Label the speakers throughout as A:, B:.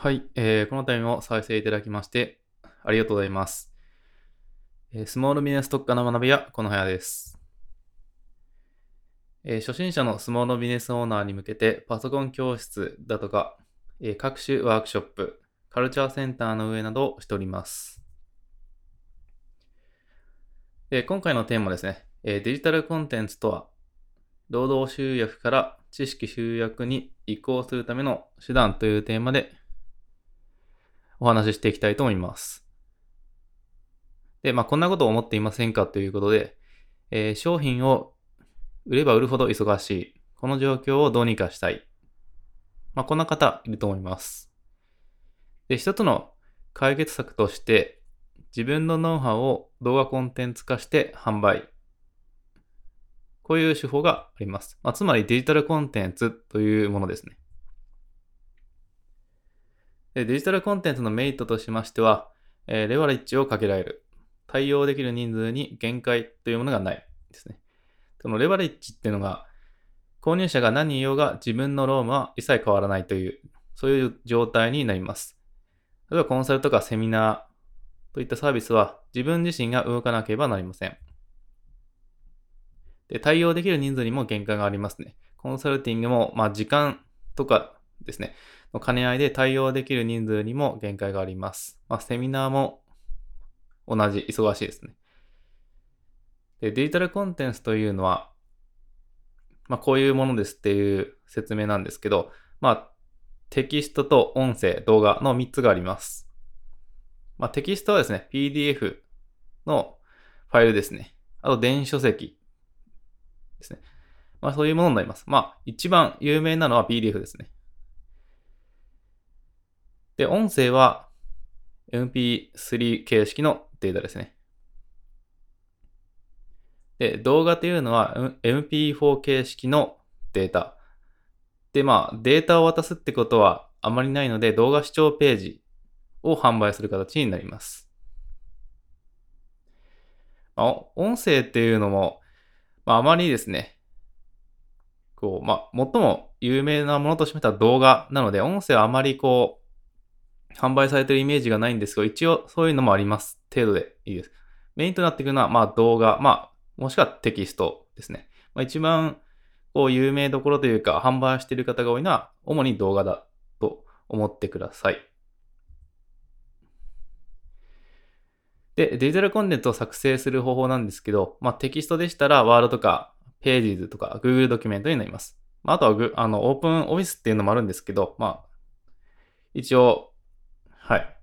A: はい、えーこの度も再生いただきまして、ありがとうございます。えースモールビジネス特化の学び屋、このはやです、えー初心者のスモールビジネスオーナーに向けて、パソコン教室だとか、えー各種ワークショップ、カルチャーセンターの運営などをしております。で今回のテーマですね、えデジタルコンテンツとは、労働集約から知識集約に移行するための手段というテーマでお話ししていきたいと思います。で、まあ、こんなことを思っていませんかということで、えー商品を売れば売るほど忙しい。この状況をどうにかしたい。まあ、こんな方いると思います。で、一つの解決策として、自分のノウハウを動画コンテンツ化して販売。こういう手法があります。まあ、つまりデジタルコンテンツというものですね。でデジタルコンテンツのメリットとしましては、えーレバレッジをかけられる。対応できる人数に限界というものがないですね。そのレバレッジっていうのが、購入者が何人いようが自分のロームは一切変わらないという、そういう状態になります。例えばコンサルとかセミナーといったサービスは自分自身が動かなければなりません。で、対応できる人数にも限界がありますね。コンサルティングも、まあ時間とかですね、の兼ね合いで対応できる人数にも限界があります。まあ、セミナーも同じ、忙しいですね。で、デジタルコンテンツというのは、まあ、こういうものですっていう説明なんですけど、まあ、テキストと音声、動画の3つがあります。まあ、テキストはですね、PDF のファイルですね。あと、電子書籍ですね。まあ、そういうものになります。まあ、一番有名なのは PDF ですね。で、音声は MP3 形式のデータですね。で、動画というのは MP4 形式のデータ。で、まあ、データを渡すってことはあまりないので、動画視聴ページを販売する形になります。まあ、音声っていうのも、まあ、あまりですね、こう、まあ、最も有名なものとしましては動画なので、音声はあまりこう、販売されてるイメージがないんですが、一応そういうのもあります。程度でいいです。メインとなってくるのは、まあ動画、まあ、もしくはテキストですね。まあ一番、こう、有名どころというか、販売している方が多いのは、主に動画だと思ってください。で、デジタルコンテンツを作成する方法なんですけど、まあテキストでしたら、ワードとか、ページズとか、Google ドキュメントになります。まああとはグ、あの、オープンオフィスっていうのもあるんですけど、まあ、一応、はい。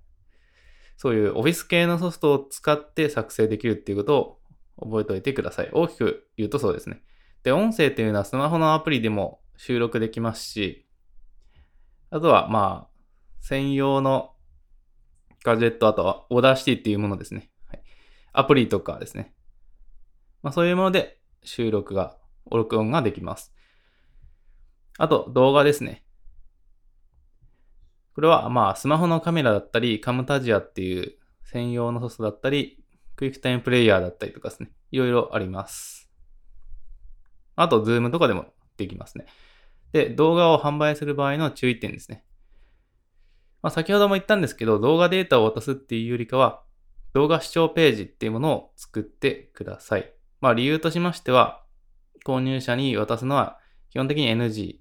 A: そういうオフィス系のソフトを使って作成できるっていうことを覚えておいてください。大きく言うとそうですね。で、音声っていうのはスマホのアプリでも収録できますし、あとはまあ、専用のガジェット、あとは Audacity っていうものですね。はい、アプリとかですね。まあそういうもので収録が、録音ができます。あと動画ですね。これは、まあ、スマホのカメラだったり、 Camtasia っていう専用のソフトだったり、 QuickTime Player だったりとかですね。いろいろあります。あと、 Zoom とかでもできますね。で、動画を販売する場合の注意点ですね。まあ、先ほども言ったんですけど、動画データを渡すっていうよりかは、動画視聴ページっていうものを作ってください。まあ、理由としましては、購入者に渡すのは基本的に NG。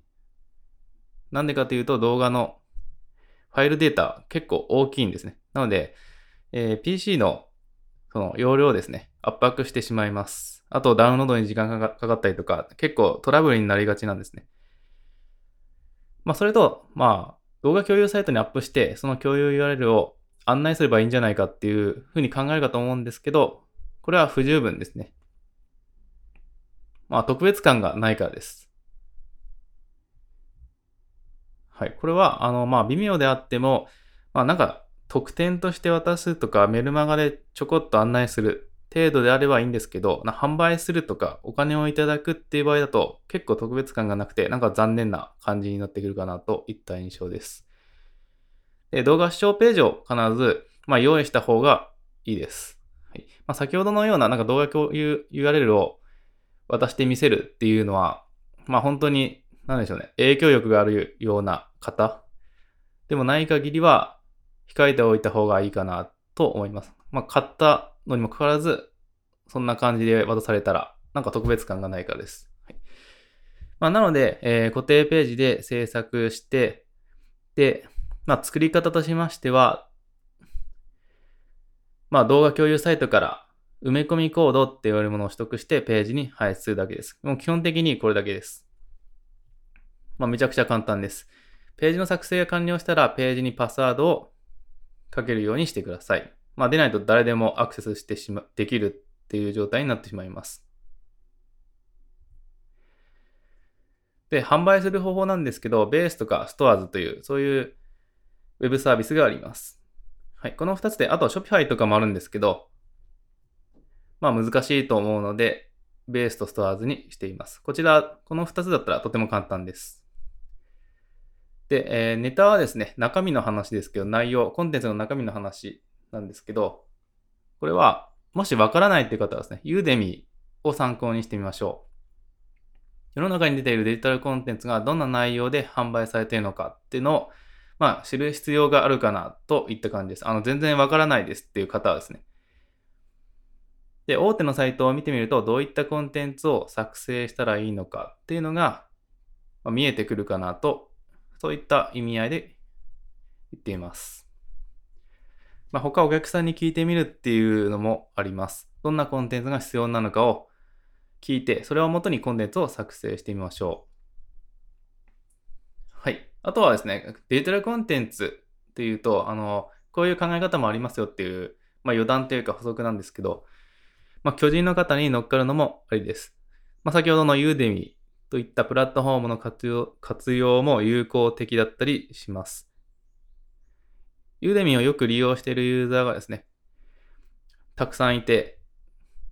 A: なんでかというと、動画のファイルデータ結構大きいんですね。なので、えー PC のその容量をですね、圧迫してしまいます。あとダウンロードに時間がかかったりとか、結構トラブルになりがちなんですね。まあそれと、まあ動画共有サイトにアップして、その共有 URL を案内すればいいんじゃないかっていうふうに考えるかと思うんですけど、これは不十分ですね。まあ特別感がないからです。はい。これは、あの、まあ、微妙であっても、まあ、なんか、特典として渡すとか、メルマガでちょこっと案内する程度であればいいんですけど、な販売するとか、お金をいただくっていう場合だと、結構特別感がなくて、なんか残念な感じになってくるかなといった印象です。で、動画視聴ページを必ず、まあ、用意した方がいいです。はい。まあ、先ほどのような、なんか動画共有 URL を渡してみせるっていうのは、まあ、本当になんでしょうね、影響力があるような方？でもない限りは控えておいた方がいいかなと思います。まあ、買ったのにもかかわらず、そんな感じで渡されたら、なんか特別感がないからです。はいまあ、なので、えー、固定ページで制作して、で、まあ、作り方としましては、まあ、動画共有サイトから埋め込みコードって言われるものを取得してページに配出するだけです。もう基本的にこれだけです。まあ、めちゃくちゃ簡単です。ページの作成が完了したら、ページにパスワードをかけるようにしてください。まあ、でないと誰でもアクセスしてしま、できるっていう状態になってしまいます。で、販売する方法なんですけど、ベースとかストアーズという、そういうウェブサービスがあります。はい。この2つで、あと Shopify とかもあるんですけど、まあ難しいと思うので、ベースとストアーズにしています。こちら、この2つだったらとても簡単です。で、えー、ネタはですね、中身の話ですけど、内容、コンテンツの中身の話なんですけど、これは、もしわからないっていう方はですね、ユーデミーを参考にしてみましょう。世の中に出ているデジタルコンテンツがどんな内容で販売されているのかっていうのを、まあ、知る必要があるかなといった感じです。あの、全然わからないですっていう方はですね。で、大手のサイトを見てみると、どういったコンテンツを作成したらいいのかっていうのが、まあ、見えてくるかなとそういった意味合いで言っています。まあ、他お客さんに聞いてみるっていうのもあります。どんなコンテンツが必要なのかを聞いて、それをもとにコンテンツを作成してみましょう。はい。あとはですね、デジタルコンテンツっていうと、あの、こういう考え方もありますよっていう、まあ余談というか補足なんですけど、まあ巨人の方に乗っかるのもありです。まあ先ほどのユーデミといったプラットフォームの活用活用も有効的だったりします。ユーデミをよく利用しているユーザーがですね、たくさんいて、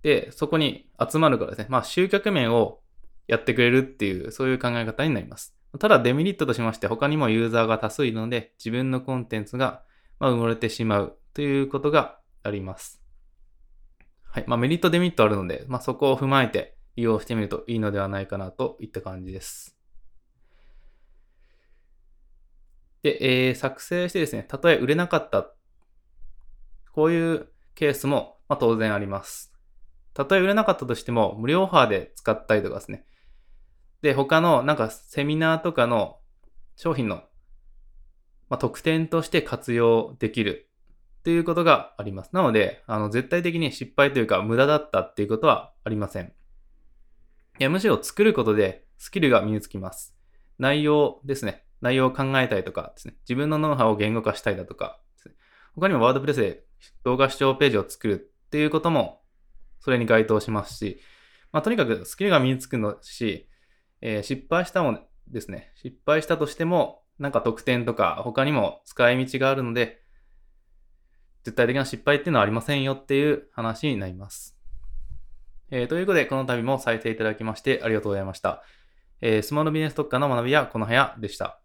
A: で、そこに集まるからですね、まあ集客面をやってくれるっていう、そういう考え方になります。ただデメリットとしまして他にもユーザーが多数いるので、自分のコンテンツが、ま埋もれてしまうということがあります。はい。まあメリットデメリットあるので、まあそこを踏まえて、利用してみるといいのではないかなといった感じです。で、えー、作成してですね、たとえ売れなかった、こういうケースも、まあ、当然あります。たとえ売れなかったとしても、無料オファーで使ったりとかですね。で、他のなんかセミナーとかの商品の、まあ、特典として活用できるっていうことがあります。なので、あの、絶対的に失敗というか無駄だったっていうことはありません。いや、むしろ作ることでスキルが身につきます。内容ですね。内容を考えたりとかですね。自分のノウハウを言語化したりだとかですね。他にもワードプレスで動画視聴ページを作るっていうこともそれに該当しますし、まあ、とにかくスキルが身につくのし、えー、失敗したもですね、失敗したとしても、なんか特典とか他にも使い道があるので、絶対的な失敗っていうのはありませんよっていう話になります。えー、ということで、この度も再生いただきましてありがとうございました。えー、スモールビジネス特化の学びはこの部屋でした。